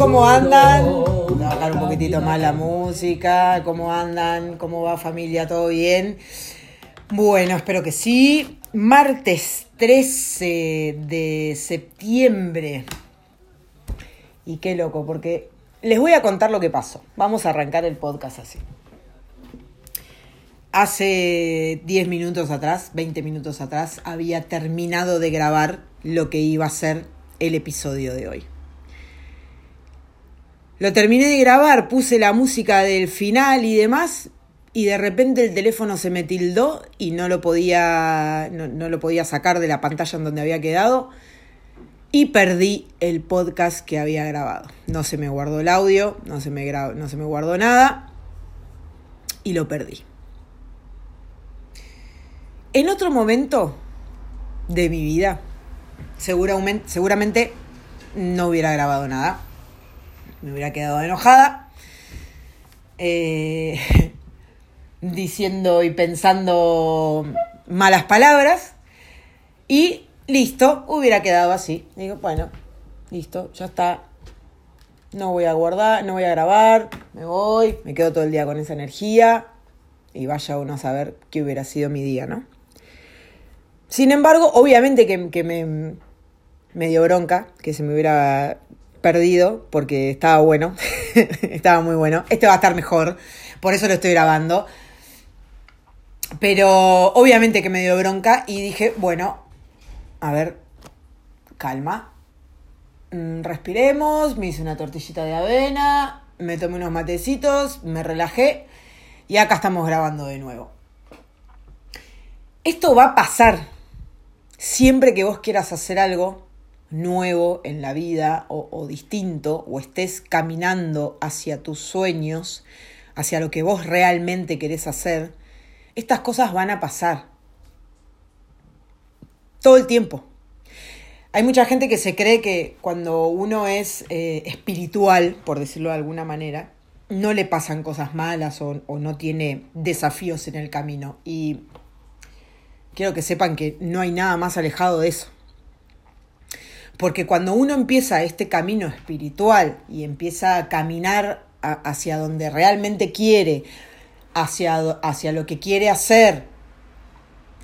¿cómo andan? Bajar un poquitito más la música. ¿Cómo andan? ¿Cómo va familia? ¿Todo bien? Bueno, espero que sí. Martes 13 de septiembre. Y qué loco, porque les voy a contar lo que pasó. Vamos a arrancar el podcast así. Hace 10 minutos atrás, 20 minutos atrás, había terminado de grabar lo que iba a ser el episodio de hoy. Lo terminé de grabar, puse la música del final y demás, y de repente el teléfono se me tildó y no lo podía, no, no lo podía sacar de la pantalla en donde había quedado y perdí el podcast que había grabado. No se me guardó el audio, no se me, no se me guardó nada y lo perdí. En otro momento de mi vida, seguramente, seguramente no hubiera grabado nada. Me hubiera quedado enojada. Eh, diciendo y pensando malas palabras. Y listo, hubiera quedado así. Digo, bueno, listo, ya está. No voy a guardar, no voy a grabar, me voy, me quedo todo el día con esa energía y vaya uno a saber qué hubiera sido mi día, ¿no? Sin embargo, obviamente que, me, me dio bronca que se me hubiera perdido porque estaba bueno, estaba muy bueno. Este va a estar mejor, por eso lo estoy grabando. Pero obviamente que me dio bronca y dije, bueno, a ver, calma. Mm, respiremos, me hice una tortillita de avena, me tomé unos matecitos, me relajé y acá estamos grabando de nuevo. Esto va a pasar siempre que vos quieras hacer algo nuevo en la vida o, distinto o estés caminando hacia tus sueños, hacia lo que vos realmente querés hacer, estas cosas van a pasar todo el tiempo. Hay mucha gente que se cree que cuando uno es eh, espiritual, por decirlo de alguna manera, no le pasan cosas malas o, o no tiene desafíos en el camino. Y quiero que sepan que no hay nada más alejado de eso. Porque cuando uno empieza este camino espiritual y empieza a caminar hacia donde realmente quiere, hacia, hacia lo que quiere hacer,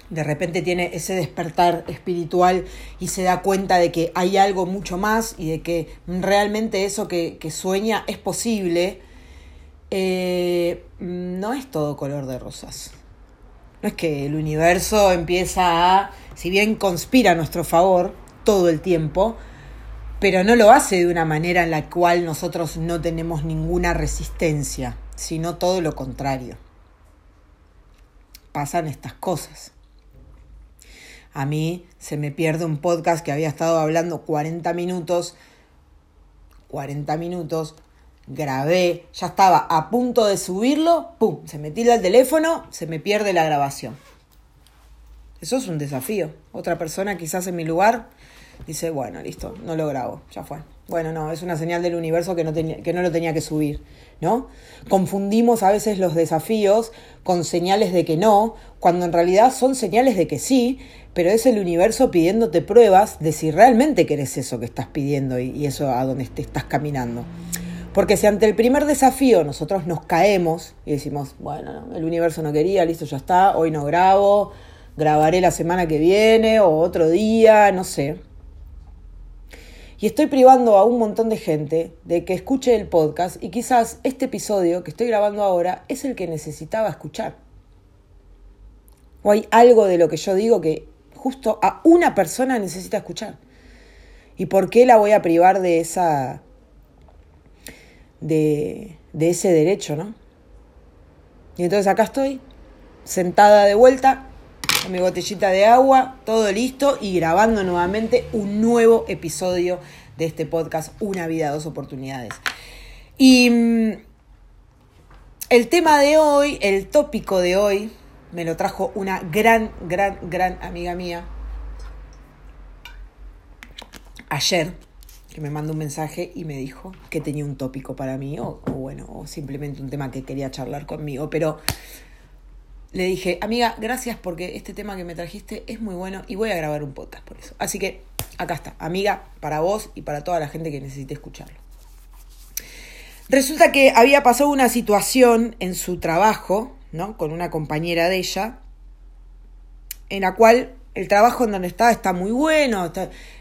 de repente tiene ese despertar espiritual y se da cuenta de que hay algo mucho más y de que realmente eso que, que sueña es posible, eh, no es todo color de rosas. No es que el universo empieza a, si bien conspira a nuestro favor todo el tiempo, pero no lo hace de una manera en la cual nosotros no tenemos ninguna resistencia, sino todo lo contrario. Pasan estas cosas. A mí se me pierde un podcast que había estado hablando 40 minutos. 40 minutos. Grabé, ya estaba a punto de subirlo. ¡Pum! Se me tira el teléfono, se me pierde la grabación. Eso es un desafío. Otra persona quizás en mi lugar dice, bueno, listo, no lo grabo, ya fue. Bueno, no, es una señal del universo que no, tenía, que no lo tenía que subir, ¿no? Confundimos a veces los desafíos con señales de que no, cuando en realidad son señales de que sí, pero es el universo pidiéndote pruebas de si realmente querés eso que estás pidiendo y, y eso a donde te estás caminando. Porque si ante el primer desafío nosotros nos caemos y decimos, bueno, el universo no quería, listo, ya está, hoy no grabo, grabaré la semana que viene o otro día, no sé. Y estoy privando a un montón de gente de que escuche el podcast y quizás este episodio que estoy grabando ahora es el que necesitaba escuchar. O hay algo de lo que yo digo que justo a una persona necesita escuchar. ¿Y por qué la voy a privar de esa de, de ese derecho, no? Y entonces acá estoy, sentada de vuelta, mi botellita de agua, todo listo y grabando nuevamente un nuevo episodio de este podcast, Una vida, dos oportunidades. Y mm, el tema de hoy, el tópico de hoy, me lo trajo una gran, gran, gran amiga mía ayer, que me mandó un mensaje y me dijo que tenía un tópico para mí, o, o bueno, o simplemente un tema que quería charlar conmigo, pero le dije, amiga, gracias porque este tema que me trajiste es muy bueno y voy a grabar un podcast por eso. Así que acá está, amiga, para vos y para toda la gente que necesite escucharlo. Resulta que había pasado una situación en su trabajo, ¿no? Con una compañera de ella, en la cual el trabajo en donde está está muy bueno,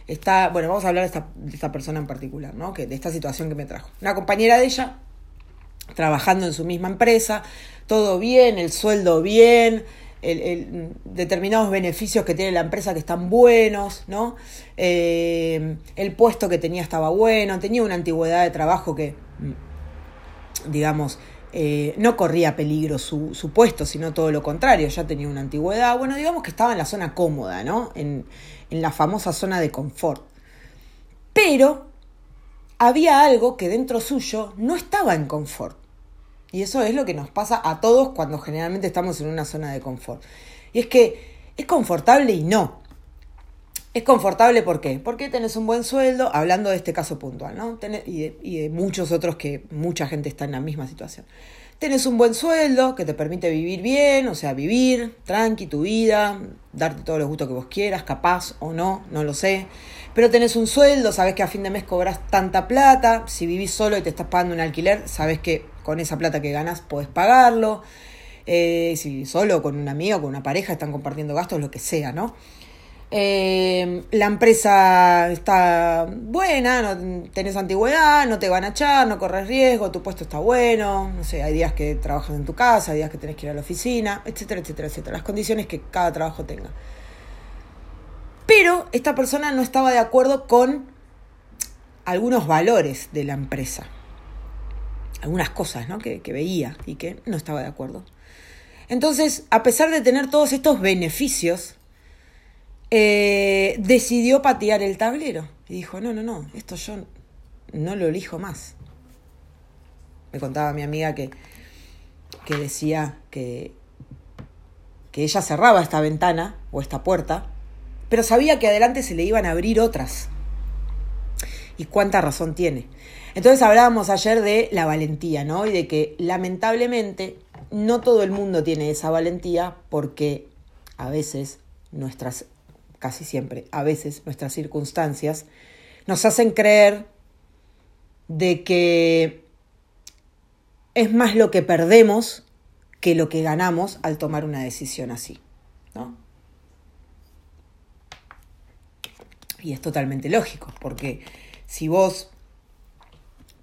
está, bueno, vamos a hablar de esta, de esta, persona en particular, ¿no? Que, de esta situación que me trajo. Una compañera de ella, trabajando en su misma empresa, todo bien, el sueldo bien, el, determinados beneficios que tiene la empresa que están buenos, ¿no? Eh, el puesto que tenía estaba bueno, tenía una antigüedad de trabajo que, digamos, eh, no corría peligro su, su, puesto, sino todo lo contrario, ya tenía una antigüedad. Bueno, digamos que estaba en la zona cómoda, ¿no? En, en la famosa zona de confort. Pero había algo que dentro suyo no estaba en confort. Y eso es lo que nos pasa a todos cuando generalmente estamos en una zona de confort. Y es que es confortable y no. Es confortable ¿por qué? Porque tenés un buen sueldo, hablando de este caso puntual, ¿no? y, de, y de muchos otros que mucha gente está en la misma situación. Tenés un buen sueldo que te permite vivir bien, o sea, vivir tranqui tu vida, darte todos los gustos que vos quieras, capaz o no, no lo sé. Pero tenés un sueldo, sabes que a fin de mes cobras tanta plata, si vivís solo y te estás pagando un alquiler, sabes que con esa plata que ganas podés pagarlo. Eh, si solo con una amiga o con una pareja están compartiendo gastos, lo que sea, ¿no? Eh, la empresa está buena, no tenés antigüedad, no te van a echar, no corres riesgo, tu puesto está bueno, no sé, hay días que trabajas en tu casa, hay días que tenés que ir a la oficina, etcétera, etcétera, etcétera. Las condiciones que cada trabajo tenga. Pero esta persona no estaba de acuerdo con algunos valores de la empresa algunas cosas ¿no? que, veía y que no estaba de acuerdo. Entonces, a pesar de tener todos estos beneficios, eh, decidió patear el tablero. Y dijo, no, no, no, esto yo no lo elijo más. Me contaba mi amiga que, que decía que, que ella cerraba esta ventana o esta puerta, pero sabía que adelante se le iban a abrir otras. Y cuánta razón tiene. Entonces hablábamos ayer de la valentía, ¿no? Y de que lamentablemente no todo el mundo tiene esa valentía porque a veces nuestras, casi siempre, a veces nuestras circunstancias nos hacen creer de que es más lo que perdemos que lo que ganamos al tomar una decisión así, ¿no? Y es totalmente lógico, porque si vos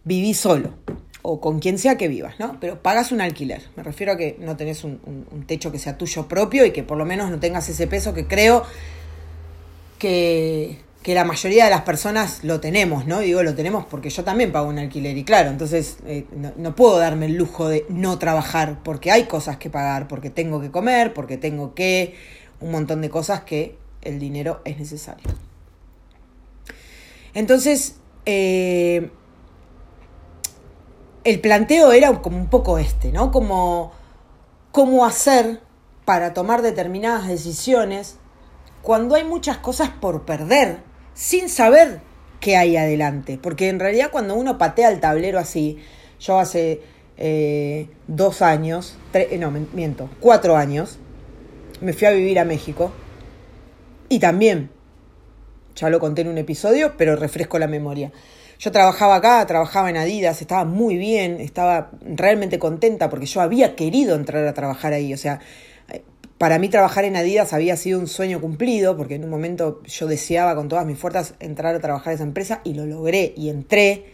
vivís solo o con quien sea que vivas, ¿no? Pero pagas un alquiler. Me refiero a que no tenés un, un, techo que sea tuyo propio y que por lo menos no tengas ese peso que creo que, que, la mayoría de las personas lo tenemos, ¿no? Digo, lo tenemos porque yo también pago un alquiler y claro, entonces eh, no, no, puedo darme el lujo de no trabajar porque hay cosas que pagar, porque tengo que comer, porque tengo que... un montón de cosas que el dinero es necesario. Entonces, eh, el planteo era como un poco este, ¿no? Como cómo hacer para tomar determinadas decisiones cuando hay muchas cosas por perder, sin saber qué hay adelante. Porque en realidad cuando uno patea el tablero así, yo hace eh, dos años, tres, eh, no, miento, cuatro años, me fui a vivir a México y también, ya lo conté en un episodio, pero refresco la memoria. Yo trabajaba acá, trabajaba en Adidas, estaba muy bien, estaba realmente contenta porque yo había querido entrar a trabajar ahí. O sea, para mí trabajar en Adidas había sido un sueño cumplido porque en un momento yo deseaba con todas mis fuerzas entrar a trabajar en esa empresa y lo logré y entré.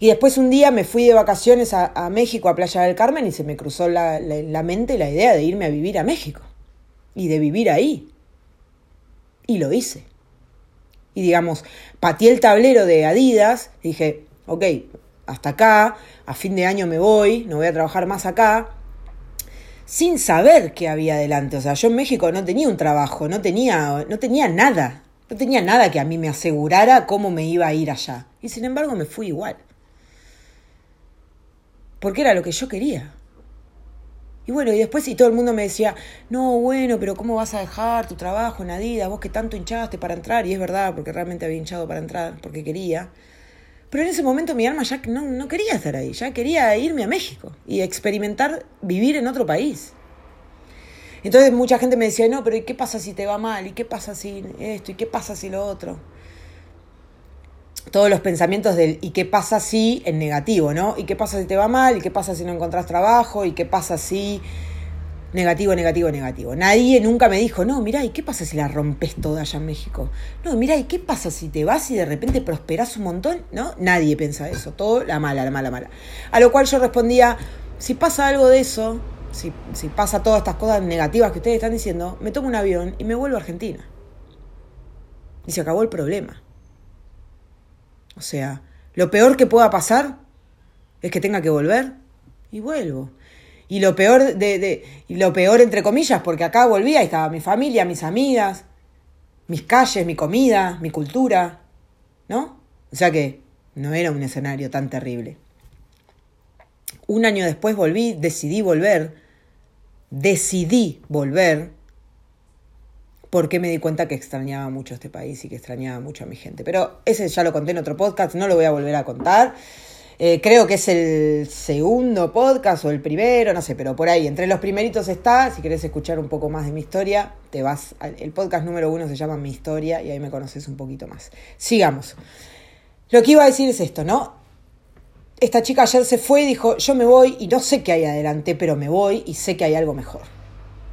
Y después un día me fui de vacaciones a, México, a Playa del Carmen, y se me cruzó la, la mente la idea de irme a vivir a México y de vivir ahí. Y lo hice y digamos, pateé el tablero de Adidas, dije, ok, hasta acá, a fin de año me voy, no voy a trabajar más acá, sin saber qué había adelante. O sea, yo en México no tenía un trabajo, no tenía, no tenía nada, no tenía nada que a mí me asegurara cómo me iba a ir allá. Y sin embargo me fui igual. Porque era lo que yo quería. Y bueno, y después y todo el mundo me decía, no, bueno, pero ¿cómo vas a dejar tu trabajo en Adidas? Vos que tanto hinchaste para entrar. Y es verdad, porque realmente había hinchado para entrar, porque quería. Pero en ese momento mi alma ya no, no quería estar ahí, ya quería irme a México y experimentar vivir en otro país. Entonces mucha gente me decía, no, pero ¿y qué pasa si te va mal? ¿Y qué pasa si esto? ¿Y qué pasa si lo otro? Todos los pensamientos del ¿y qué pasa si en negativo, ¿no? ¿Y qué pasa si te va mal? ¿Y qué pasa si no encontrás trabajo? ¿Y qué pasa si negativo, negativo, negativo? Nadie nunca me dijo, no, mira, ¿y qué pasa si la rompes toda allá en México? No, mira, ¿y qué pasa si te vas y de repente prosperas un montón? ¿No? Nadie piensa eso, todo la mala, la mala, mala. A lo cual yo respondía, si pasa algo de eso, si pasa todas estas cosas negativas que ustedes están diciendo, me tomo un avión y me vuelvo a Argentina. Y se acabó el problema. O sea, lo peor que pueda pasar es que tenga que volver y vuelvo. Y lo peor de, de lo peor entre comillas, porque acá volvía y estaba mi familia, mis amigas, mis calles, mi comida, mi cultura, ¿no? O sea que no era un escenario tan terrible. Un año después volví, decidí volver, decidí volver, porque me di cuenta que extrañaba mucho este país y que extrañaba mucho a mi gente. Pero ese ya lo conté en otro podcast, no lo voy a volver a contar. Eh, creo que es el segundo podcast o el primero, no sé, pero por ahí, entre los primeritos está. Si querés escuchar un poco más de mi historia, te vas. el podcast número uno se llama Mi Historia y ahí me conoces un poquito más. Sigamos. Lo que iba a decir es esto, ¿no? Esta chica ayer se fue y dijo, yo me voy y no sé qué hay adelante, pero me voy y sé que hay algo mejor.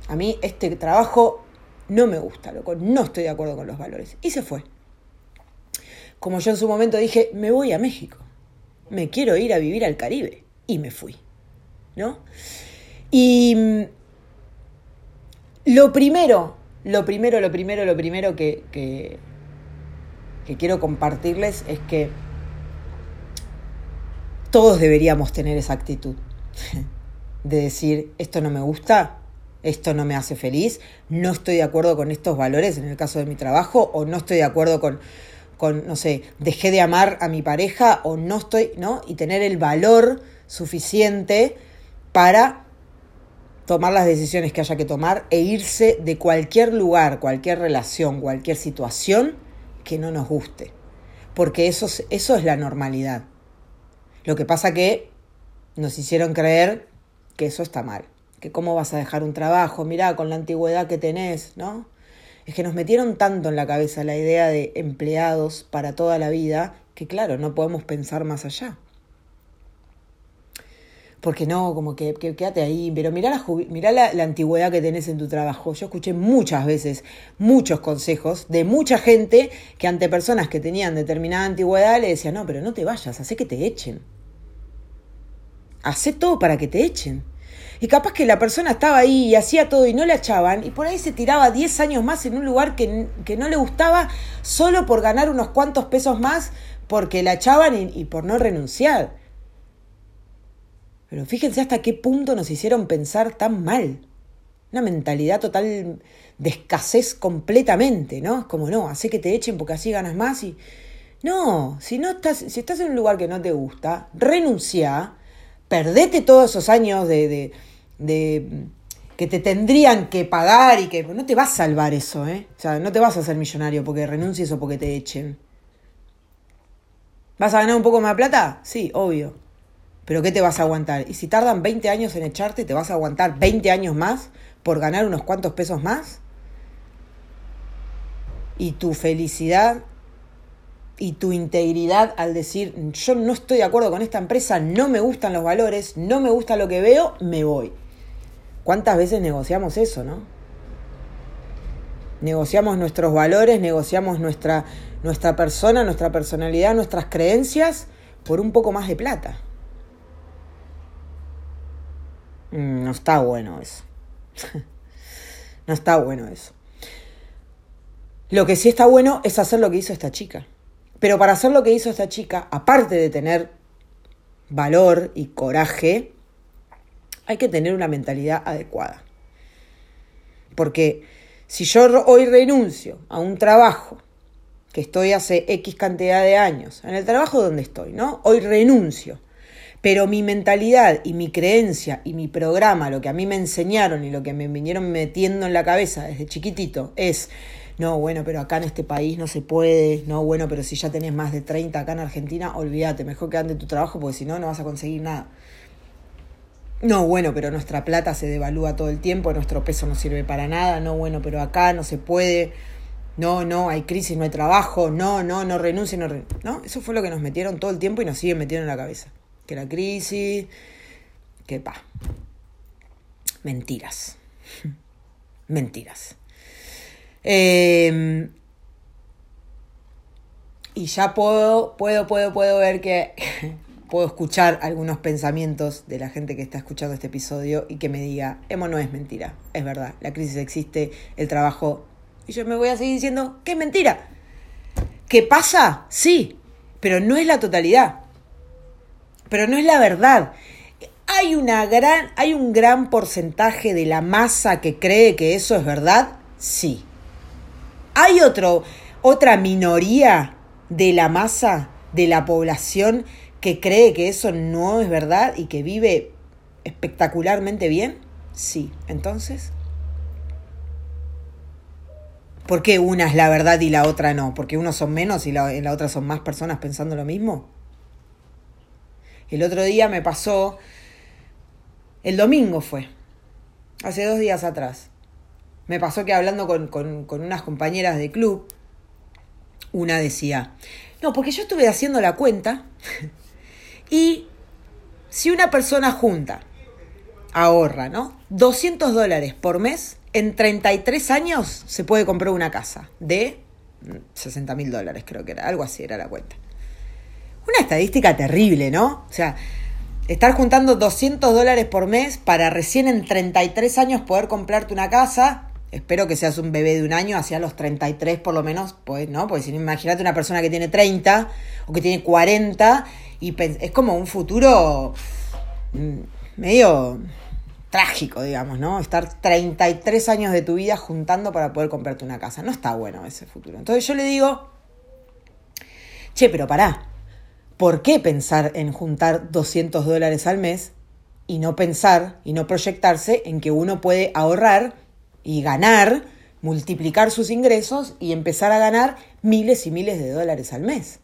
A mí este trabajo no me gusta, loco, no estoy de acuerdo con los valores. Y se fue. Como yo en su momento dije, me voy a México, me quiero ir a vivir al Caribe. Y me fui, ¿no? Y mm, lo primero, lo primero, lo primero, lo primero que, que, que quiero compartirles es que todos deberíamos tener esa actitud de decir, esto no me gusta, esto no me hace feliz, no estoy de acuerdo con estos valores en el caso de mi trabajo, o no estoy de acuerdo con, con, no sé, dejé de amar a mi pareja, o no estoy, ¿no? Y tener el valor suficiente para tomar las decisiones que haya que tomar e irse de cualquier lugar, cualquier relación, cualquier situación que no nos guste. Porque eso, eso es la normalidad. Lo que pasa que nos hicieron creer que eso está mal cómo vas a dejar un trabajo, mirá, con la antigüedad que tenés, ¿no? Es que nos metieron tanto en la cabeza la idea de empleados para toda la vida que claro, no podemos pensar más allá. Porque no, como que, quédate ahí, pero mirá, la, mirá la, la antigüedad que tenés en tu trabajo. Yo escuché muchas veces muchos consejos de mucha gente que ante personas que tenían determinada antigüedad le decía, no, pero no te vayas, hace que te echen. Hacé todo para que te echen. Y capaz que la persona estaba ahí y hacía todo y no la echaban, y por ahí se tiraba 10 años más en un lugar que, no le gustaba solo por ganar unos cuantos pesos más porque la echaban y, y por no renunciar. Pero fíjense hasta qué punto nos hicieron pensar tan mal. Una mentalidad total de escasez completamente, ¿no? Es como, no, hace que te echen porque así ganas más y... No, si no estás, si estás en un lugar que no te gusta, renuncia, perdete todos esos años de, de, que te tendrían que pagar y que no te va a salvar eso, ¿eh? O sea, no te vas a hacer millonario porque renuncies o porque te echen. ¿Vas a ganar un poco más de plata? Sí, obvio. Pero ¿qué te vas a aguantar? Y si tardan 20 años en echarte, ¿te vas a aguantar 20 años más por ganar unos cuantos pesos más? Y tu felicidad y tu integridad al decir, yo no estoy de acuerdo con esta empresa, no me gustan los valores, no me gusta lo que veo, me voy. ¿Cuántas veces negociamos eso, no? Negociamos nuestros valores, negociamos nuestra, nuestra persona, nuestra personalidad, nuestras creencias por un poco más de plata. Mm, no está bueno eso. no está bueno eso. Lo que sí está bueno es hacer lo que hizo esta chica. Pero para hacer lo que hizo esta chica, aparte de tener valor y coraje, hay que tener una mentalidad adecuada. Porque si yo hoy renuncio a un trabajo que estoy hace X cantidad de años, en el trabajo donde estoy, ¿no? Hoy renuncio. Pero mi mentalidad y mi creencia y mi programa, lo que a mí me enseñaron y lo que me vinieron metiendo en la cabeza desde chiquitito es no, bueno, pero acá en este país no se puede, no, bueno, pero si ya tenés más de 30 acá en Argentina, olvídate, mejor que ande tu trabajo porque si no, no vas a conseguir nada. No, bueno, pero nuestra plata se devalúa todo el tiempo, nuestro peso no sirve para nada, no, bueno, pero acá no se puede, no, no, hay crisis, no hay trabajo, no, no, no renuncie, no renuncie. ¿No? Eso fue lo que nos metieron todo el tiempo y nos siguen metiendo en la cabeza. Que la crisis, que pa. Mentiras. Mentiras. Eh, y ya puedo, puedo, puedo, puedo ver que puedo escuchar algunos pensamientos de la gente que está escuchando este episodio y que me diga, Emo no es mentira, es verdad, la crisis existe, el trabajo... Y yo me voy a seguir diciendo es mentira. ¿Qué pasa? Sí, pero no es la totalidad. Pero no es la verdad. Hay, una gran, hay un gran porcentaje de la masa que cree que eso es verdad. Sí. Hay otro, otra minoría de la masa de la población que cree que eso no es verdad y que vive espectacularmente bien? Sí. Entonces, ¿por qué una es la verdad y la otra no? ¿Porque unos son menos y la, en la otra son más personas pensando lo mismo? El otro día me pasó, el domingo fue, hace dos días atrás, me pasó que hablando con, unas compañeras de club, una decía, no, porque yo estuve haciendo la cuenta y si una persona junta, ahorra, ¿no? 200 dólares por mes, en 33 años se puede comprar una casa de 60 mil dólares, creo que era, algo así era la cuenta. Una estadística terrible, ¿no? O sea, estar juntando 200 dólares por mes para recién en 33 años poder comprarte una casa, espero que seas un bebé de un año, hacia los 33 por lo menos, pues, ¿no? Porque si no, imagínate una persona que tiene 30 o que tiene 40 y es como un futuro mm, medio trágico, digamos, ¿no? Estar 33 años de tu vida juntando para poder comprarte una casa. No está bueno ese futuro. Entonces yo le digo, che, pero pará, ¿por qué pensar en juntar 200 dólares al mes y no pensar y no proyectarse en que uno puede ahorrar y ganar, multiplicar sus ingresos y empezar a ganar miles y miles de dólares al mes.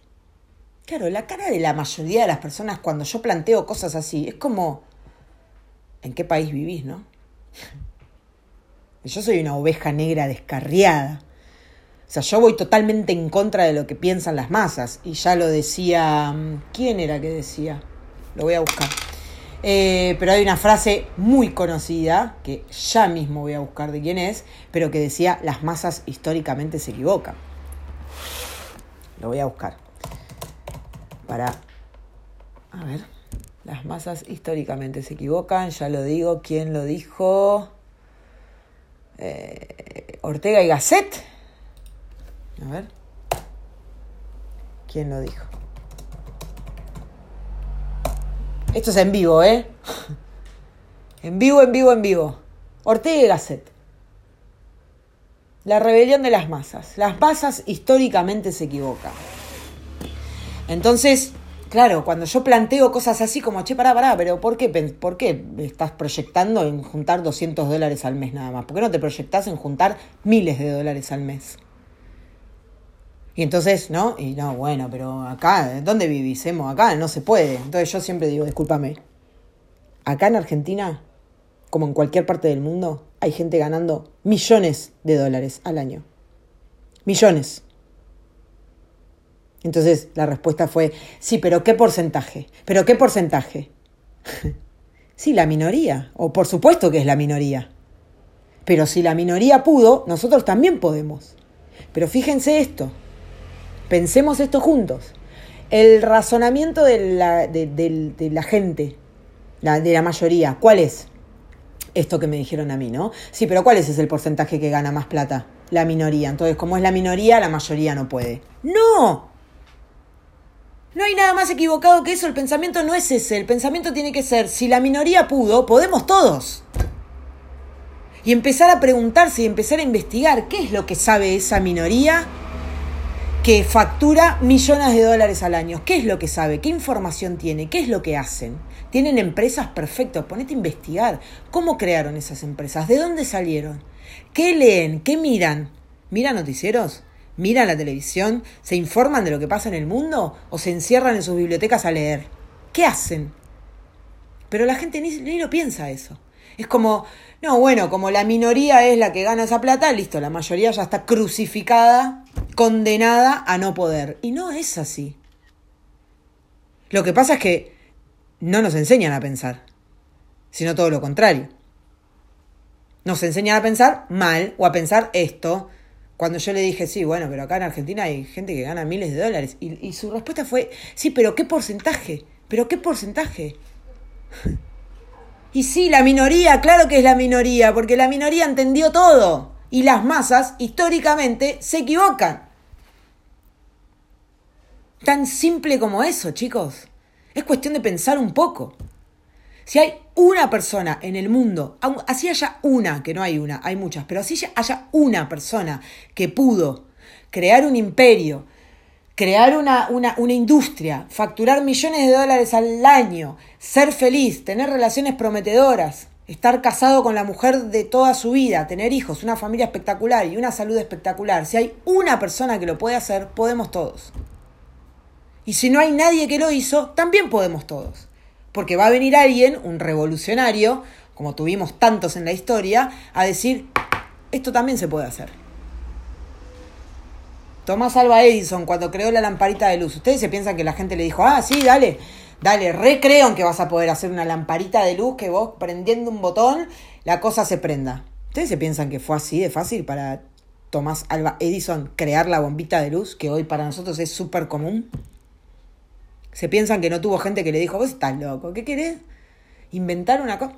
Claro, la cara de la mayoría de las personas cuando yo planteo cosas así es como, ¿en qué país vivís, no? Yo soy una oveja negra descarriada. O sea, yo voy totalmente en contra de lo que piensan las masas. Y ya lo decía, ¿quién era que decía? Lo voy a buscar. Eh, pero hay una frase muy conocida, que ya mismo voy a buscar de quién es, pero que decía, las masas históricamente se equivocan. Lo voy a buscar. Para... A ver. Las masas históricamente se equivocan, ya lo digo. ¿Quién lo dijo? Eh, Ortega y Gasset. A ver. ¿Quién lo dijo? Esto es en vivo, ¿eh? En vivo, en vivo, en vivo. Ortega y Gasset. La rebelión de las masas. Las masas históricamente se equivocan. Entonces, claro, cuando yo planteo cosas así como, che, pará, pará, pero ¿por qué, ¿por qué estás proyectando en juntar 200 dólares al mes nada más? ¿Por qué no te proyectas en juntar miles de dólares al mes? Y entonces, ¿no? Y no, bueno, pero acá, ¿dónde vivís, Acá no se puede. Entonces yo siempre digo, discúlpame. Acá en Argentina, como en cualquier parte del mundo, hay gente ganando millones de dólares al año. Millones. Entonces la respuesta fue, sí, pero ¿qué porcentaje? ¿Pero qué porcentaje? sí, la minoría. O por supuesto que es la minoría. Pero si la minoría pudo, nosotros también podemos. Pero fíjense esto. Pensemos esto juntos. El razonamiento de la, de, la gente, de la mayoría, ¿cuál es? Esto que me dijeron a mí, ¿no? Sí, pero ¿cuál es ese el porcentaje que gana más plata? La minoría. Entonces, como es la minoría, la mayoría no puede. ¡No! No hay nada más equivocado que eso. El pensamiento no es ese. El pensamiento tiene que ser, si la minoría pudo, podemos todos. Y empezar a preguntarse y empezar a investigar qué es lo que sabe esa minoría que factura millones de dólares al año. ¿Qué es lo que sabe? ¿Qué información tiene? ¿Qué es lo que hacen? Tienen empresas perfectas. Ponete a investigar. ¿Cómo crearon esas empresas? ¿De dónde salieron? ¿Qué leen? ¿Qué miran? ¿Miran noticieros? ¿Miran la televisión? ¿Se informan de lo que pasa en el mundo? ¿O se encierran en sus bibliotecas a leer? ¿Qué hacen? Pero la gente ni, ni lo piensa eso. Es como, no, bueno, como la minoría es la que gana esa plata, listo, la mayoría ya está crucificada, condenada a no poder. Y no es así. Lo que pasa es que no nos enseñan a pensar, sino todo lo contrario. Nos enseñan a pensar mal o a pensar esto. Cuando yo le dije, sí, bueno, pero acá en Argentina hay gente que gana miles de dólares. Y, y su respuesta fue, sí, pero ¿qué porcentaje? ¿Pero qué porcentaje? Y sí, la minoría, claro que es la minoría, porque la minoría entendió todo. Y las masas, históricamente, se equivocan. Tan simple como eso, chicos. Es cuestión de pensar un poco. Si hay una persona en el mundo, así haya una, que no hay una, hay muchas, pero así haya una persona que pudo crear un imperio, crear una, una, una, industria, facturar millones de dólares al año, ser feliz, tener relaciones prometedoras, estar casado con la mujer de toda su vida, tener hijos, una familia espectacular y una salud espectacular. Si hay una persona que lo puede hacer, podemos todos. Y si no hay nadie que lo hizo, también podemos todos. Porque va a venir alguien, un revolucionario, como tuvimos tantos en la historia, a decir, esto también se puede hacer. Tomás Alba Edison, cuando creó la lamparita de luz, ustedes se piensan que la gente le dijo, ah, sí, dale, dale, recreo en que vas a poder hacer una lamparita de luz que vos prendiendo un botón, la cosa se prenda. ¿Ustedes se piensan que fue así de fácil para Tomás Alba Edison crear la bombita de luz, que hoy para nosotros es súper común? Se piensan que no tuvo gente que le dijo, vos estás loco, ¿qué querés? Inventar una cosa.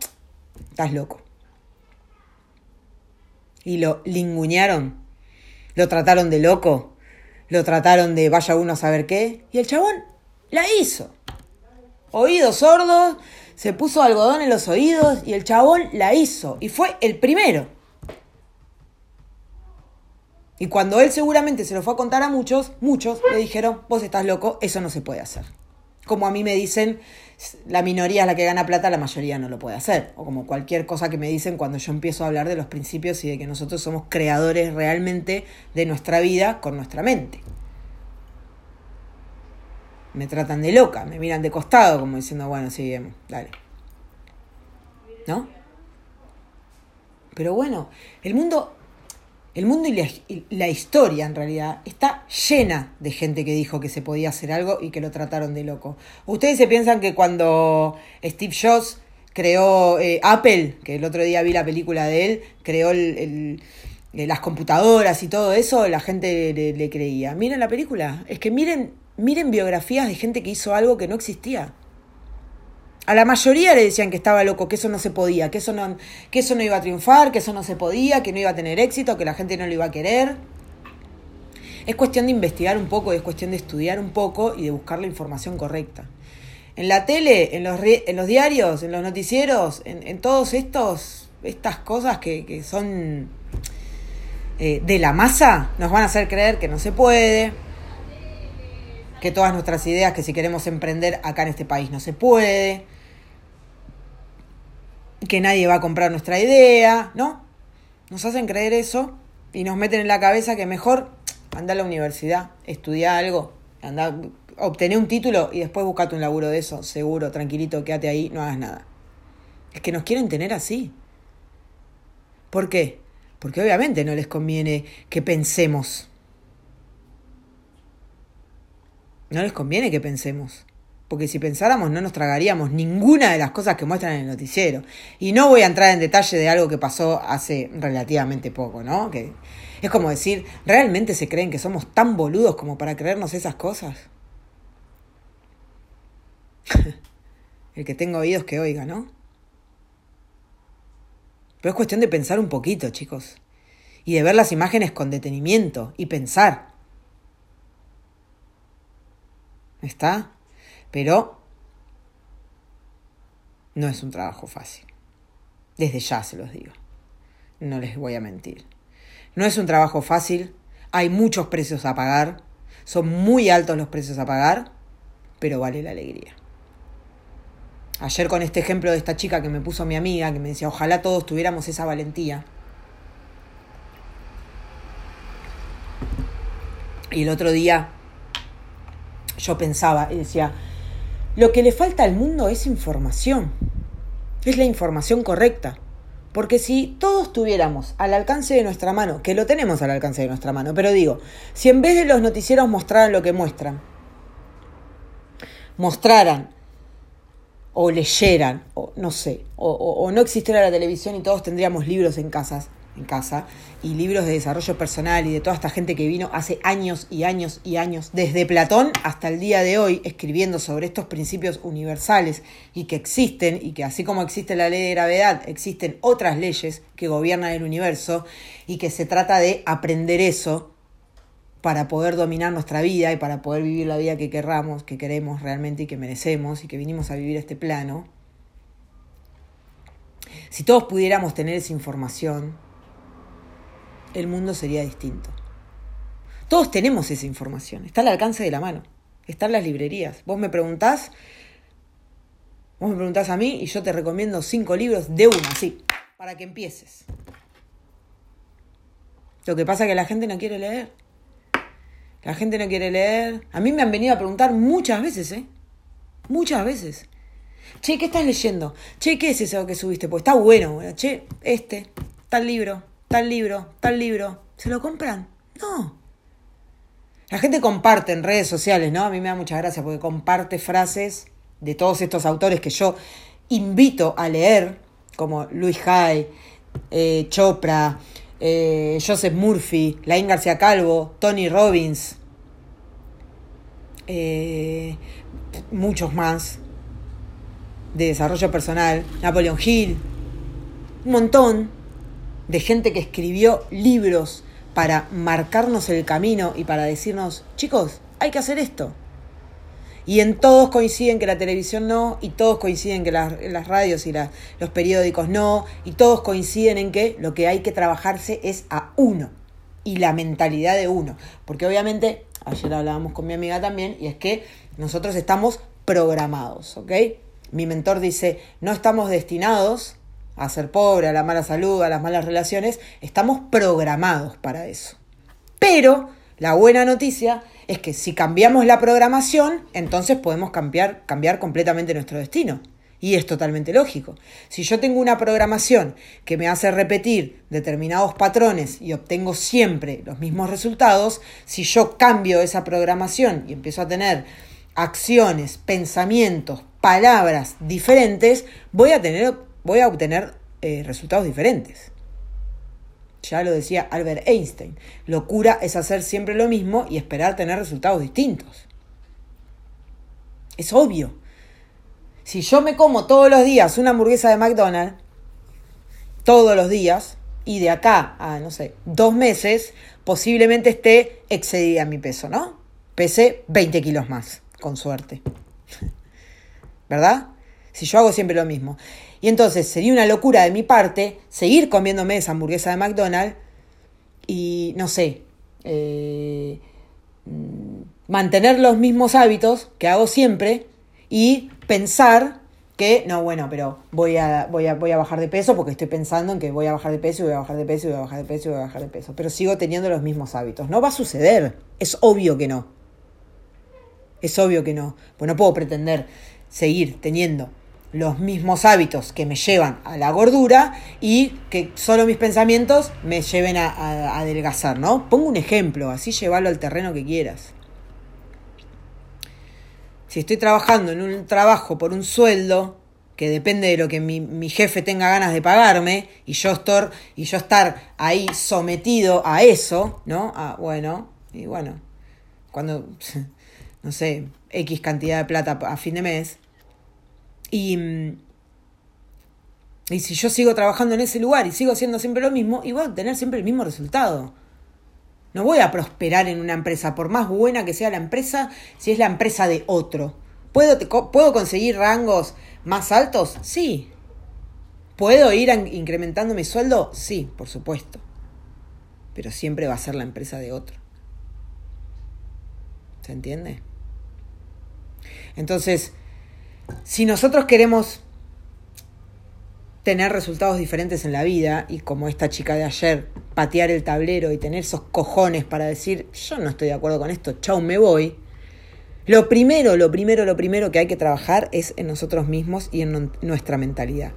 Estás loco. Y lo linguñaron. Lo trataron de loco. Lo trataron de vaya uno a saber qué. Y el chabón la hizo. Oídos sordos, se puso algodón en los oídos y el chabón la hizo. Y fue el primero. Y cuando él seguramente se lo fue a contar a muchos, muchos le dijeron, vos estás loco, eso no se puede hacer como a mí me dicen, la minoría es la que gana plata, la mayoría no lo puede hacer. O como cualquier cosa que me dicen cuando yo empiezo a hablar de los principios y de que nosotros somos creadores realmente de nuestra vida con nuestra mente. Me tratan de loca, me miran de costado como diciendo, bueno, sí, dale. ¿No? Pero bueno, el mundo el mundo y la, historia, en realidad, está llena de gente que dijo que se podía hacer algo y que lo trataron de loco. Ustedes se piensan que cuando Steve Jobs creó eh, Apple, que el otro día vi la película de él, creó eh, las computadoras y todo eso, la gente le, le, creía. Miren la película, es que miren, miren biografías de gente que hizo algo que no existía. A la mayoría le decían que estaba loco, que eso no se podía, que eso no, que eso no iba a triunfar, que eso no se podía, que no iba a tener éxito, que la gente no lo iba a querer. Es cuestión de investigar un poco, es cuestión de estudiar un poco y de buscar la información correcta. En la tele, en los, en los diarios, en los noticieros, en, en todos estos, estas cosas que, que son eh, de la masa, nos van a hacer creer que no se puede, que todas nuestras ideas, que si queremos emprender acá en este país no se puede, que nadie va a comprar nuestra idea, ¿no? Nos hacen creer eso y nos meten en la cabeza que mejor anda a la universidad, estudia algo, anda, obtener un título y después buscate un laburo de eso, seguro, tranquilito, quédate ahí, no hagas nada. Es que nos quieren tener así. ¿Por qué? Porque obviamente no les conviene que pensemos. No les conviene que pensemos porque si pensáramos no nos tragaríamos ninguna de las cosas que muestran en el noticiero. Y no voy a entrar en detalle de algo que pasó hace relativamente poco, ¿no? Que es como decir, ¿realmente se creen que somos tan boludos como para creernos esas cosas? el que tenga oídos que oiga, ¿no? Pero es cuestión de pensar un poquito, chicos. Y de ver las imágenes con detenimiento y pensar. ¿Está? Pero no es un trabajo fácil. Desde ya se los digo. No les voy a mentir. No es un trabajo fácil. Hay muchos precios a pagar. Son muy altos los precios a pagar. Pero vale la alegría. Ayer con este ejemplo de esta chica que me puso mi amiga, que me decía, ojalá todos tuviéramos esa valentía. Y el otro día yo pensaba y decía, lo que le falta al mundo es información. es la información correcta. Porque si todos tuviéramos al alcance de nuestra mano, que lo tenemos al alcance de nuestra mano, pero digo, si en vez de los noticieros mostraran lo que muestran, mostraran o leyeran, o no sé, o, no existiera la televisión y todos tendríamos libros en casas, en casa y libros de desarrollo personal y de toda esta gente que vino hace años y años y años, desde Platón hasta el día de hoy, escribiendo sobre estos principios universales y que existen y que así como existe la ley de gravedad, existen otras leyes que gobiernan el universo y que se trata de aprender eso para poder dominar nuestra vida y para poder vivir la vida que querramos, que queremos realmente y que merecemos y que vinimos a vivir este plano. Si todos pudiéramos tener esa información, el mundo sería distinto. Todos tenemos esa información, está al alcance de la mano, está en las librerías. Vos me preguntás, vos me preguntás a mí y yo te recomiendo cinco libros de uno, así, para que empieces. Lo que pasa es que la gente no quiere leer. La gente no quiere leer. A mí me han venido a preguntar muchas veces, ¿eh? Muchas veces. Che, ¿qué estás leyendo? Che, ¿qué es eso que subiste? Pues está bueno. Che, este, tal libro tal libro, tal libro, ¿se lo compran? No. La gente comparte en redes sociales, ¿no? A mí me da mucha gracia porque comparte frases de todos estos autores que yo invito a leer, como Luis Hay, eh, Chopra, eh, Joseph Murphy, Laín García Calvo, Tony Robbins, eh, muchos más de desarrollo personal, Napoleon Hill, un montón de gente que escribió libros para marcarnos el camino y para decirnos, chicos, hay que hacer esto. Y en todos coinciden que la televisión no, y todos coinciden que las radios y los periódicos no, y todos coinciden en que lo que hay que trabajarse es a uno y la mentalidad de uno. Porque obviamente, ayer hablábamos con mi amiga también, y es que nosotros estamos programados, ¿ok? Mi mentor dice, no estamos destinados a ser pobre, a la mala salud, a las malas relaciones, estamos programados para eso. Pero la buena noticia es que si cambiamos la programación, entonces podemos cambiar, cambiar completamente nuestro destino. Y es totalmente lógico. Si yo tengo una programación que me hace repetir determinados patrones y obtengo siempre los mismos resultados, si yo cambio esa programación y empiezo a tener acciones, pensamientos, palabras diferentes, voy a tener voy a obtener eh, resultados diferentes. Ya lo decía Albert Einstein, locura es hacer siempre lo mismo y esperar tener resultados distintos. Es obvio. Si yo me como todos los días una hamburguesa de McDonald's, todos los días, y de acá a, no sé, dos meses, posiblemente esté excedida mi peso, ¿no? Pese 20 kilos más, con suerte. ¿Verdad? Si yo hago siempre lo mismo. Y entonces sería una locura de mi parte seguir comiéndome esa hamburguesa de McDonald's y, no sé, eh, mantener los mismos hábitos que hago siempre y pensar que, no, bueno, pero voy a, voy, a, voy a bajar de peso porque estoy pensando en que voy a bajar de peso y voy a bajar de peso y voy a bajar de peso y voy a bajar de peso. Pero sigo teniendo los mismos hábitos. No va a suceder. Es obvio que no. Es obvio que no. Pues no puedo pretender seguir teniendo los mismos hábitos que me llevan a la gordura y que solo mis pensamientos me lleven a, adelgazar, ¿no? Pongo un ejemplo, así llevarlo al terreno que quieras. Si estoy trabajando en un trabajo por un sueldo, que depende de lo que mi, jefe tenga ganas de pagarme, y yo, estar, y yo estar ahí sometido a eso, ¿no? A, bueno, y bueno, cuando, no sé, X cantidad de plata a fin de mes, y, y si yo sigo trabajando en ese lugar y sigo haciendo siempre lo mismo, y voy a obtener siempre el mismo resultado. No voy a prosperar en una empresa, por más buena que sea la empresa, si es la empresa de otro. ¿Puedo, ¿puedo conseguir rangos más altos? Sí. ¿Puedo ir incrementando mi sueldo? Sí, por supuesto. Pero siempre va a ser la empresa de otro. ¿Se entiende? Entonces, si nosotros queremos tener resultados diferentes en la vida y como esta chica de ayer, patear el tablero y tener esos cojones para decir, yo no estoy de acuerdo con esto, chau, me voy. Lo primero, lo primero, lo primero que hay que trabajar es en nosotros mismos y en nuestra mentalidad.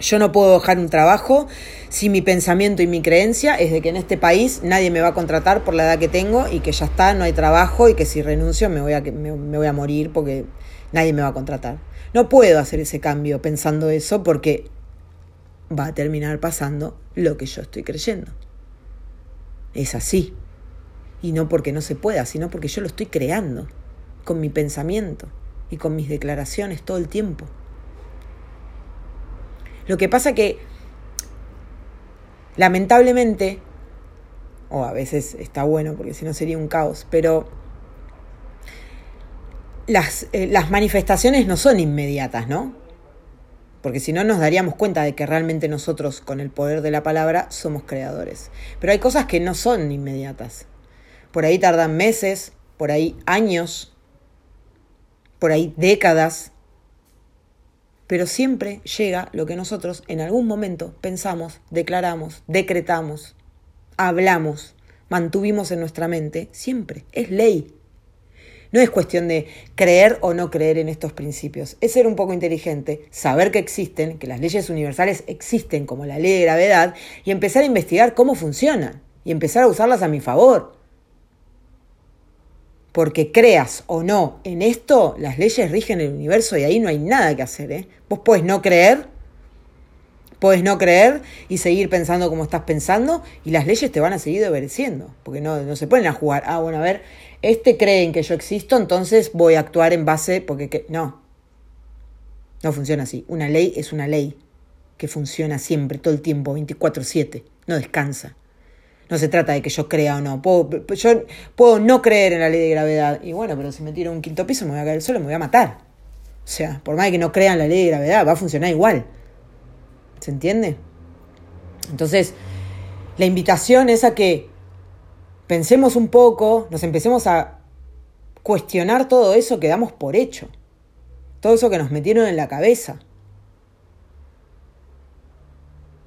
Yo no puedo dejar un trabajo si mi pensamiento y mi creencia es de que en este país nadie me va a contratar por la edad que tengo y que ya está, no hay trabajo y que si renuncio me voy a, me, me voy a morir porque nadie me va a contratar. No puedo hacer ese cambio pensando eso porque va a terminar pasando lo que yo estoy creyendo. Es así. Y no porque no se pueda, sino porque yo lo estoy creando con mi pensamiento y con mis declaraciones todo el tiempo. Lo que pasa que, lamentablemente, o a veces está bueno porque si no sería un caos, pero las, eh, las manifestaciones no son inmediatas, ¿no? Porque si no nos daríamos cuenta de que realmente nosotros, con el poder de la palabra, somos creadores. Pero hay cosas que no son inmediatas. Por ahí tardan meses, por ahí años, por ahí décadas pero siempre llega lo que nosotros en algún momento pensamos, declaramos, decretamos, hablamos, mantuvimos en nuestra mente, siempre, es ley. No es cuestión de creer o no creer en estos principios, es ser un poco inteligente, saber que existen, que las leyes universales existen como la ley de gravedad y empezar a investigar cómo funcionan y empezar a usarlas a mi favor porque creas o no en esto, las leyes rigen el universo y ahí no hay nada que hacer. ¿eh? Vos puedes no creer, puedes no creer y seguir pensando como estás pensando y las leyes te van a seguir obedeciendo, porque no, no se ponen a jugar, ah, bueno, a ver, este cree en que yo existo, entonces voy a actuar en base, porque no, no funciona así. Una ley es una ley que funciona siempre, todo el tiempo, 24/7, no descansa. No se trata de que yo crea o no. Puedo, yo puedo no creer en la ley de gravedad. Y bueno, pero si me tiro un quinto piso me voy a caer suelo, me voy a matar. O sea, por más que no crea en la ley de gravedad, va a funcionar igual. ¿Se entiende? Entonces, la invitación es a que pensemos un poco, nos empecemos a cuestionar todo eso que damos por hecho. Todo eso que nos metieron en la cabeza.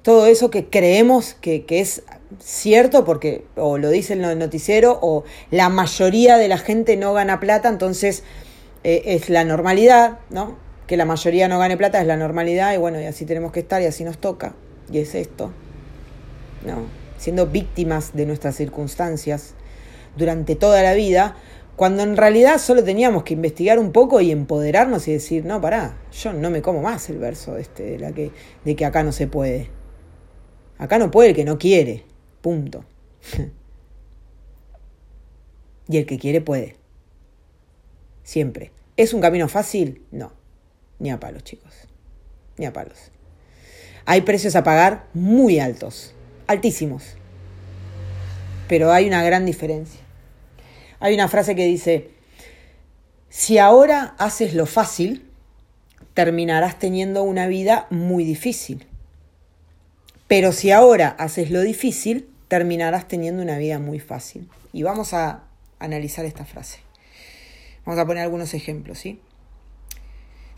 Todo eso que creemos que, que es cierto porque o lo dice el noticiero o la mayoría de la gente no gana plata, entonces eh, es la normalidad, ¿no? Que la mayoría no gane plata es la normalidad y bueno, y así tenemos que estar y así nos toca. Y es esto, ¿no? Siendo víctimas de nuestras circunstancias durante toda la vida, cuando en realidad solo teníamos que investigar un poco y empoderarnos y decir, no, pará, yo no me como más el verso este, de, la que, de que acá no se puede. Acá no puede el que no quiere. Punto. y el que quiere puede. Siempre. ¿Es un camino fácil? No. Ni a palos, chicos. Ni a palos. Hay precios a pagar muy altos. Altísimos. Pero hay una gran diferencia. Hay una frase que dice, si ahora haces lo fácil, terminarás teniendo una vida muy difícil. Pero si ahora haces lo difícil, terminarás teniendo una vida muy fácil. Y vamos a analizar esta frase. Vamos a poner algunos ejemplos, ¿sí?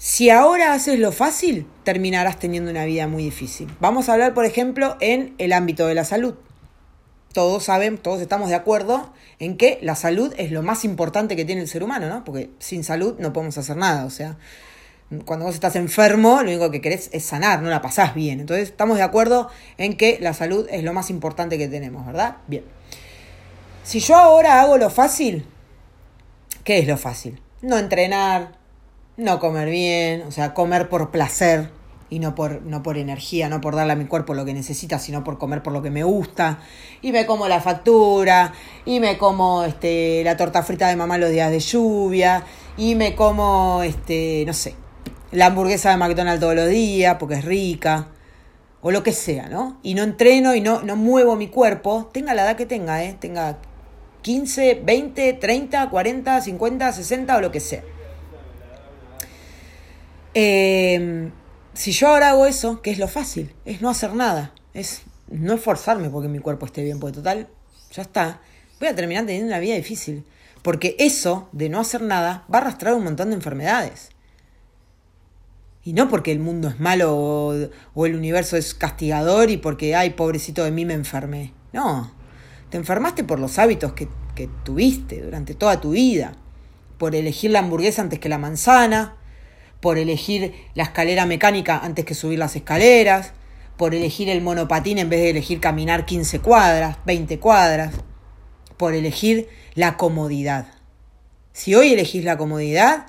Si ahora haces lo fácil, terminarás teniendo una vida muy difícil. Vamos a hablar, por ejemplo, en el ámbito de la salud. Todos saben, todos estamos de acuerdo en que la salud es lo más importante que tiene el ser humano, ¿no? Porque sin salud no podemos hacer nada. O sea, cuando vos estás enfermo, lo único que querés es sanar, no la pasás bien. Entonces estamos de acuerdo en que la salud es lo más importante que tenemos, ¿verdad? Bien. Si yo ahora hago lo fácil, ¿qué es lo fácil? No entrenar, no comer bien, o sea, comer por placer y no por, no por energía, no por darle a mi cuerpo lo que necesita, sino por comer por lo que me gusta. Y me como la factura, y me como este, la torta frita de mamá los días de lluvia, y me como, este, no sé, la hamburguesa de McDonald's todos los días porque es rica, o lo que sea, ¿no? Y no entreno y no, no muevo mi cuerpo, tenga la edad que tenga, ¿eh? Tenga 15, 20, 30, 40, 50, 60 o lo que sea. Em, si yo ahora hago eso, que es lo fácil, es no hacer nada, es no esforzarme porque mi cuerpo esté bien, porque total, ya está, voy a terminar teniendo una vida difícil. Porque eso de no hacer nada va a arrastrar un montón de enfermedades. Y no porque el mundo es malo o, el universo es castigador y porque, ay, pobrecito de mí me enfermé. No, te enfermaste por los hábitos que, que tuviste durante toda tu vida, por elegir la hamburguesa antes que la manzana, por elegir la escalera mecánica antes que subir las escaleras, por elegir el monopatín en vez de elegir caminar 15 cuadras, 20 cuadras, por elegir la comodidad. Si hoy elegís la comodidad,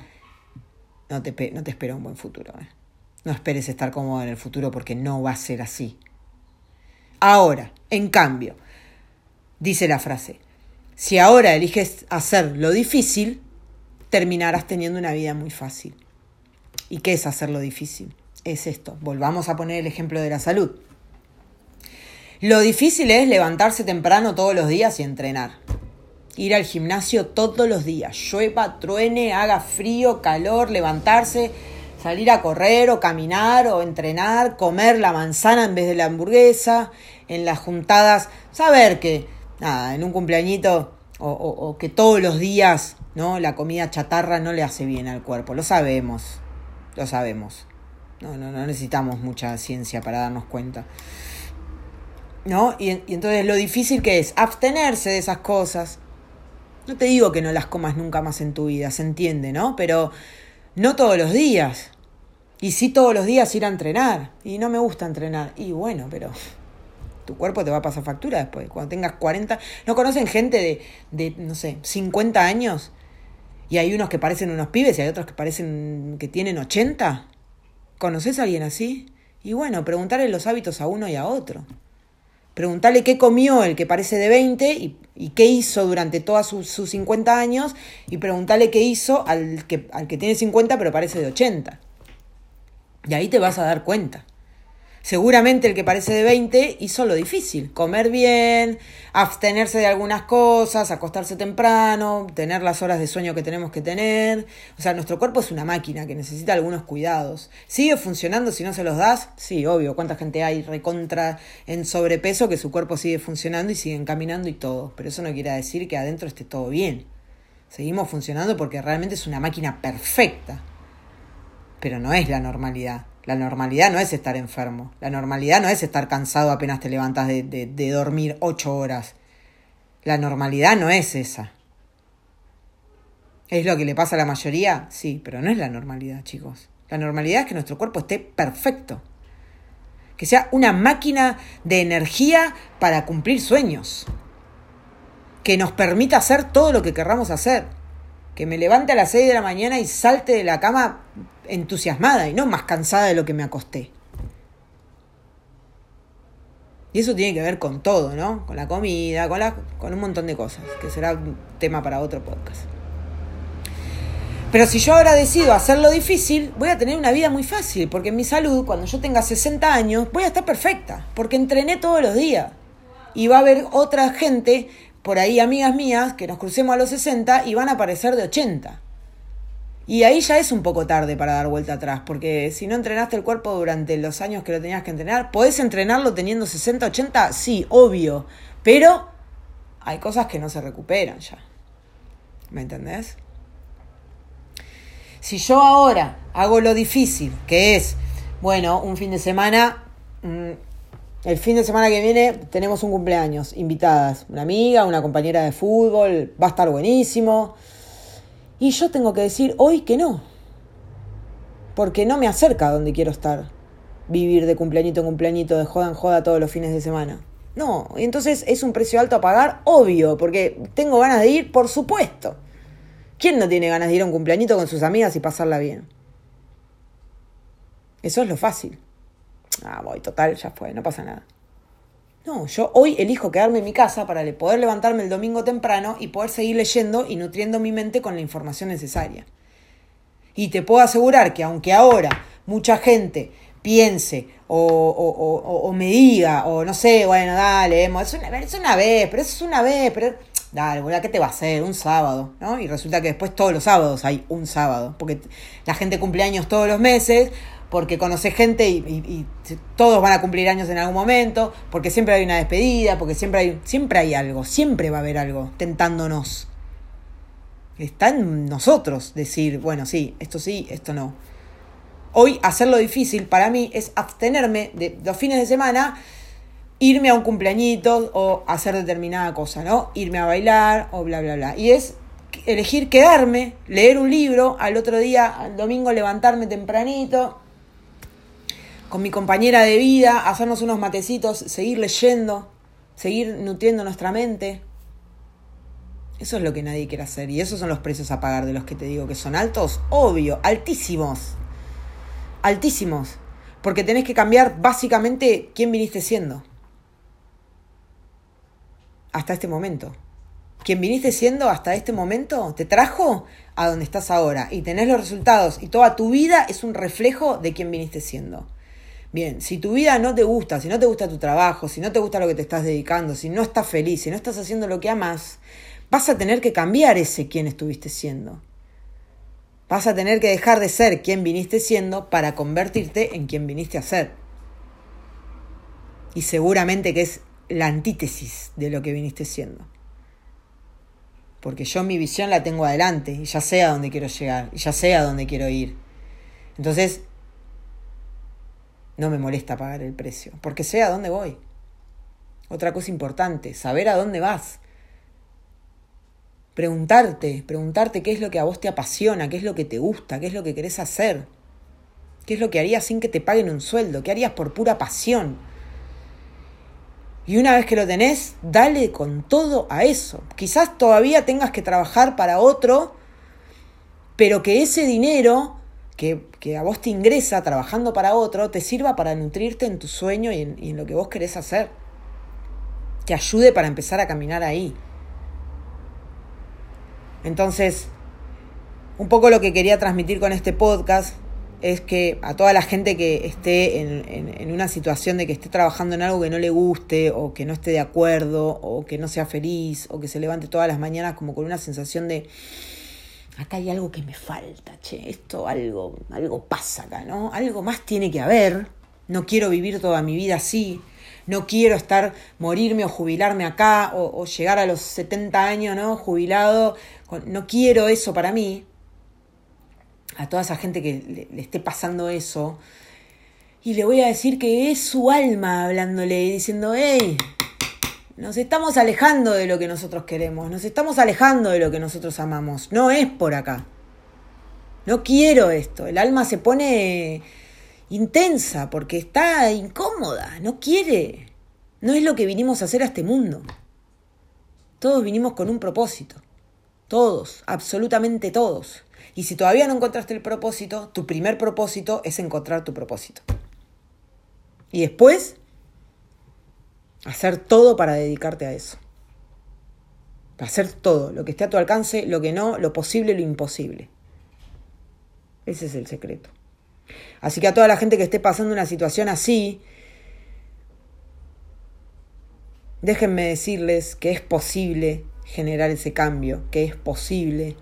no te, no espera un buen futuro. ¿eh? No esperes estar cómodo en el futuro porque no va a ser así. Ahora, en cambio, dice la frase, si ahora eliges hacer lo difícil, terminarás teniendo una vida muy fácil. ¿Y qué es hacer lo difícil? Es esto. Volvamos a poner el ejemplo de la salud. Lo difícil es levantarse temprano todos los días y entrenar. Ir al gimnasio todos los días. Llueva, truene, haga frío, calor, levantarse, salir a correr o caminar o entrenar, comer la manzana en vez de la hamburguesa, en las juntadas, saber que, nada, en un cumpleañito o, o que todos los días, ¿no? La comida chatarra no le hace bien al cuerpo, lo sabemos, lo sabemos. No, no, no necesitamos mucha ciencia para darnos cuenta. ¿No? Y, entonces lo difícil que es abstenerse de esas cosas. No te digo que no las comas nunca más en tu vida, se entiende, ¿no? Pero no todos los días. Y sí todos los días ir a entrenar. Y no me gusta entrenar. Y bueno, pero tu cuerpo te va a pasar factura después. Cuando tengas 40... ¿No conocen gente de, de no sé, 50 años? Y hay unos que parecen unos pibes y hay otros que parecen que tienen 80. ¿Conoces a alguien así? Y bueno, preguntarle los hábitos a uno y a otro. Preguntarle qué comió el que parece de 20 y, qué hizo durante todos sus, sus 50 años y preguntarle qué hizo al que, al que tiene 50 pero parece de 80. Y ahí te vas a dar cuenta. Seguramente el que parece de 20 hizo lo difícil, comer bien, abstenerse de algunas cosas, acostarse temprano, tener las horas de sueño que tenemos que tener. O sea, nuestro cuerpo es una máquina que necesita algunos cuidados. ¿Sigue funcionando si no se los das? Sí, obvio. ¿Cuánta gente hay recontra en sobrepeso que su cuerpo sigue funcionando y siguen caminando y todo? Pero eso no quiere decir que adentro esté todo bien. Seguimos funcionando porque realmente es una máquina perfecta. Pero no es la normalidad. La normalidad no es estar enfermo. La normalidad no es estar cansado apenas te levantas de, de, de, dormir ocho horas. La normalidad no es esa. ¿Es lo que le pasa a la mayoría? Sí, pero no es la normalidad, chicos. La normalidad es que nuestro cuerpo esté perfecto. Que sea una máquina de energía para cumplir sueños. Que nos permita hacer todo lo que querramos hacer. Que me levante a las 6 de la mañana y salte de la cama entusiasmada y no más cansada de lo que me acosté. Y eso tiene que ver con todo, ¿no? Con la comida, con, la, con un montón de cosas, que será un tema para otro podcast. Pero si yo ahora decido hacerlo difícil, voy a tener una vida muy fácil, porque en mi salud, cuando yo tenga 60 años, voy a estar perfecta, porque entrené todos los días. Y va a haber otra gente, por ahí amigas mías, que nos crucemos a los 60 y van a aparecer de 80. Y ahí ya es un poco tarde para dar vuelta atrás, porque si no entrenaste el cuerpo durante los años que lo tenías que entrenar, ¿podés entrenarlo teniendo 60, 80? Sí, obvio, pero hay cosas que no se recuperan ya. ¿Me entendés? Si yo ahora hago lo difícil, que es, bueno, un fin de semana, el fin de semana que viene tenemos un cumpleaños, invitadas, una amiga, una compañera de fútbol, va a estar buenísimo y yo tengo que decir hoy que no. Porque no me acerca a donde quiero estar. Vivir de cumpleañito en cumpleañito, de joda en joda todos los fines de semana. No, y entonces es un precio alto a pagar, obvio, porque tengo ganas de ir, por supuesto. ¿Quién no tiene ganas de ir a un cumpleañito con sus amigas y pasarla bien? Eso es lo fácil. Ah, voy, total, ya fue, no pasa nada. No, yo hoy elijo quedarme en mi casa para poder levantarme el domingo temprano y poder seguir leyendo y nutriendo mi mente con la información necesaria. Y te puedo asegurar que aunque ahora mucha gente piense o, o, o, o me diga, o no sé, bueno, dale, es una, es una vez, pero eso es una vez, pero dale, boludo, ¿qué te va a hacer? Un sábado, ¿no? Y resulta que después todos los sábados hay un sábado, porque la gente cumple años todos los meses, porque conoces gente y, todos van a cumplir años en algún momento, porque siempre hay una despedida, porque siempre hay, siempre hay algo, siempre va a haber algo tentándonos. Está en nosotros decir, bueno, sí, esto sí, esto no. Hoy hacerlo difícil para mí es abstenerme de los fines de semana, irme a un cumpleañito o hacer determinada cosa, ¿no? Irme a bailar o bla, bla, bla. Y es elegir quedarme, leer un libro, al otro día, al domingo levantarme tempranito, con mi compañera de vida, hacernos unos matecitos, seguir leyendo, seguir nutriendo nuestra mente. Eso es lo que nadie quiere hacer y esos son los precios a pagar de los que te digo que son altos, obvio, altísimos. Altísimos. Porque tenés que cambiar básicamente quién viniste siendo. Hasta este momento. Quien viniste siendo hasta este momento te trajo a donde estás ahora y tenés los resultados y toda tu vida es un reflejo de quién viniste siendo. Bien, si tu vida no te gusta, si no te gusta tu trabajo, si no te gusta lo que te estás dedicando, si no estás feliz, si no estás haciendo lo que amas, vas a tener que cambiar ese quién estuviste siendo. Vas a tener que dejar de ser quien viniste siendo para convertirte en quien viniste a ser. Y seguramente que es la antítesis de lo que viniste siendo. Porque yo mi visión la tengo adelante y ya sé a dónde quiero llegar y ya sé a dónde quiero ir. Entonces, no me molesta pagar el precio, porque sé a dónde voy. Otra cosa importante, saber a dónde vas. Preguntarte, preguntarte qué es lo que a vos te apasiona, qué es lo que te gusta, qué es lo que querés hacer, qué es lo que harías sin que te paguen un sueldo, qué harías por pura pasión. Y una vez que lo tenés, dale con todo a eso. Quizás todavía tengas que trabajar para otro, pero que ese dinero que, a vos te ingresa trabajando para otro te sirva para nutrirte en tu sueño y en, en lo que vos querés hacer. Que ayude para empezar a caminar ahí. Entonces, un poco lo que quería transmitir con este podcast es que a toda la gente que esté en, una situación de que esté trabajando en algo que no le guste o que no esté de acuerdo o que no sea feliz o que se levante todas las mañanas como con una sensación de acá hay algo que me falta, che, esto algo, algo pasa acá, ¿no? Algo más tiene que haber. No quiero vivir toda mi vida así. No quiero estar, morirme o jubilarme acá o, llegar a los 70 años, ¿no? Jubilado. No quiero eso para mí. A toda esa gente que le, esté pasando eso. Y le voy a decir que es su alma hablándole y diciendo, hey, nos estamos alejando de lo que nosotros queremos, nos estamos alejando de lo que nosotros amamos. No es por acá. No quiero esto. El alma se pone intensa porque está incómoda, no quiere. No es lo que vinimos a hacer a este mundo. Todos vinimos con un propósito. Todos, absolutamente todos. Y si todavía no encontraste el propósito, tu primer propósito es encontrar tu propósito. Y después hacer todo para dedicarte a eso. Hacer todo, lo que esté a tu alcance, lo que no, lo posible, lo imposible. Ese es el secreto. Así que a toda la gente que esté pasando una situación así, déjenme decirles que es posible generar ese cambio, que es posible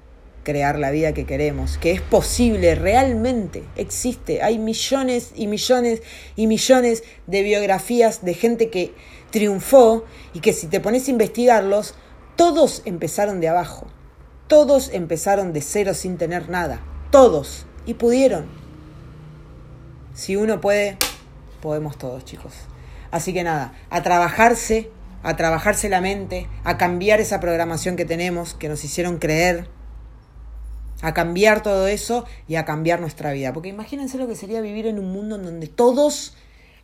crear la vida que queremos, que es posible realmente, existe, hay millones y millones y millones de biografías de gente que triunfó y que si te pones a investigarlos, todos empezaron de abajo, todos empezaron de cero sin tener nada, todos, y pudieron. Si uno puede, podemos todos, chicos. Así que nada, a trabajarse, a trabajarse la mente, a cambiar esa programación que tenemos, que nos hicieron creer, a cambiar todo eso y a cambiar nuestra vida. Porque imagínense lo que sería vivir en un mundo en donde todos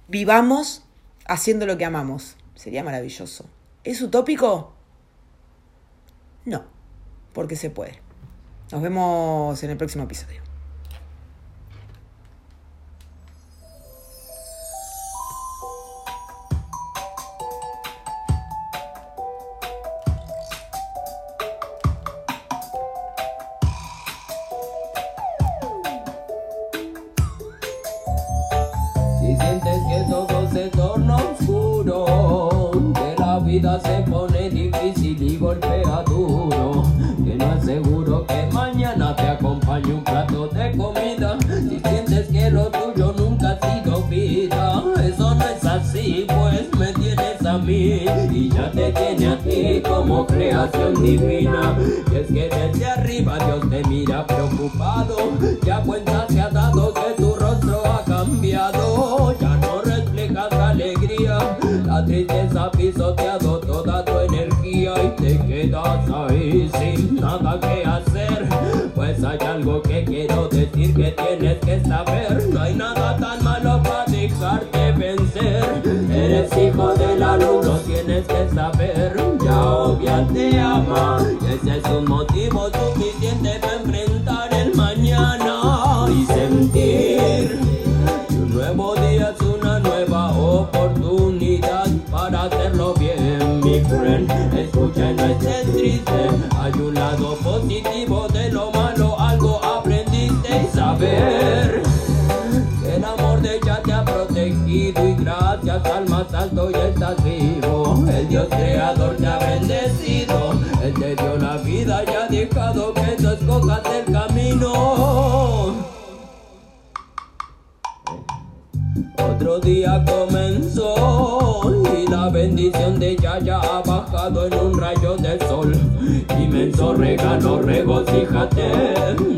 vivamos haciendo lo que amamos. Sería maravilloso. ¿Es utópico? No, porque se puede. Nos vemos en el próximo episodio. Creación divina, y es que desde arriba Dios te mira preocupado, ya cuenta se ha dado que tu rostro ha cambiado, ya no reflejas alegría, la tristeza ha pisoteado toda tu energía. Y te quedas ahí sin nada que algo que quiero decir que tienes que saber. No hay nada tan malo para dejarte. Eres hijo de la luz, lo tienes que saber. Ya obvia te ama. Ese es un motivo suficiente para enfrentar el mañana y sentir. que Un nuevo día es una nueva oportunidad para hacerlo bien, mi friend. Escucha, no estés triste. Hay un lado positivo alto ya estás vivo. El Dios creador te ha bendecido. Él te dio la vida y ha dejado que tú escojas el camino. Otro día comenzó y la bendición de ella ya ha bajado en un rayo de sol. Inmenso regalo, regocíjate,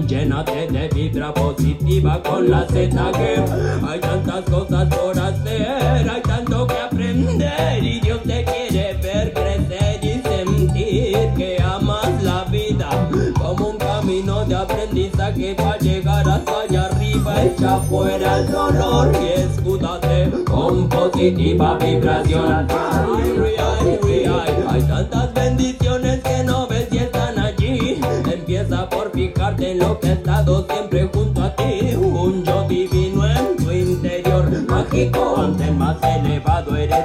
llénate de vibra positiva con la ZG. Hay tantas cosas por hacer, hay tanto que y Dios te quiere ver crecer y sentir que amas la vida como un camino de aprendizaje para llegar hasta allá arriba. Echa fuera el dolor y escúdate con positiva vibración. Ay, ay, ay, ay, Hay tantas bendiciones que no ves y están allí. Empieza por fijarte en lo que ha estado siempre junto a ti. Un yo divino en tu interior, mágico. Ante el más elevado eres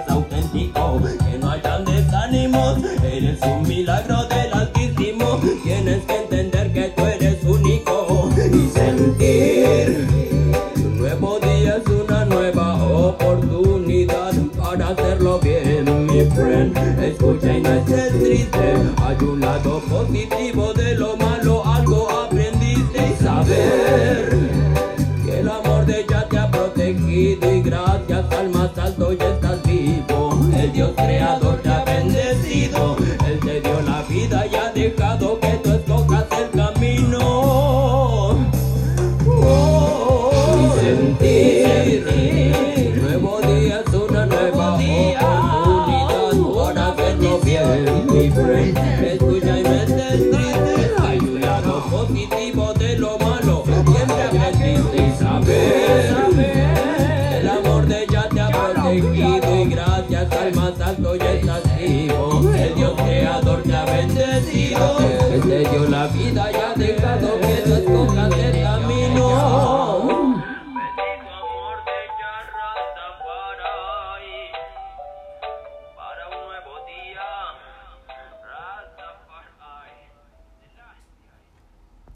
triste. Hay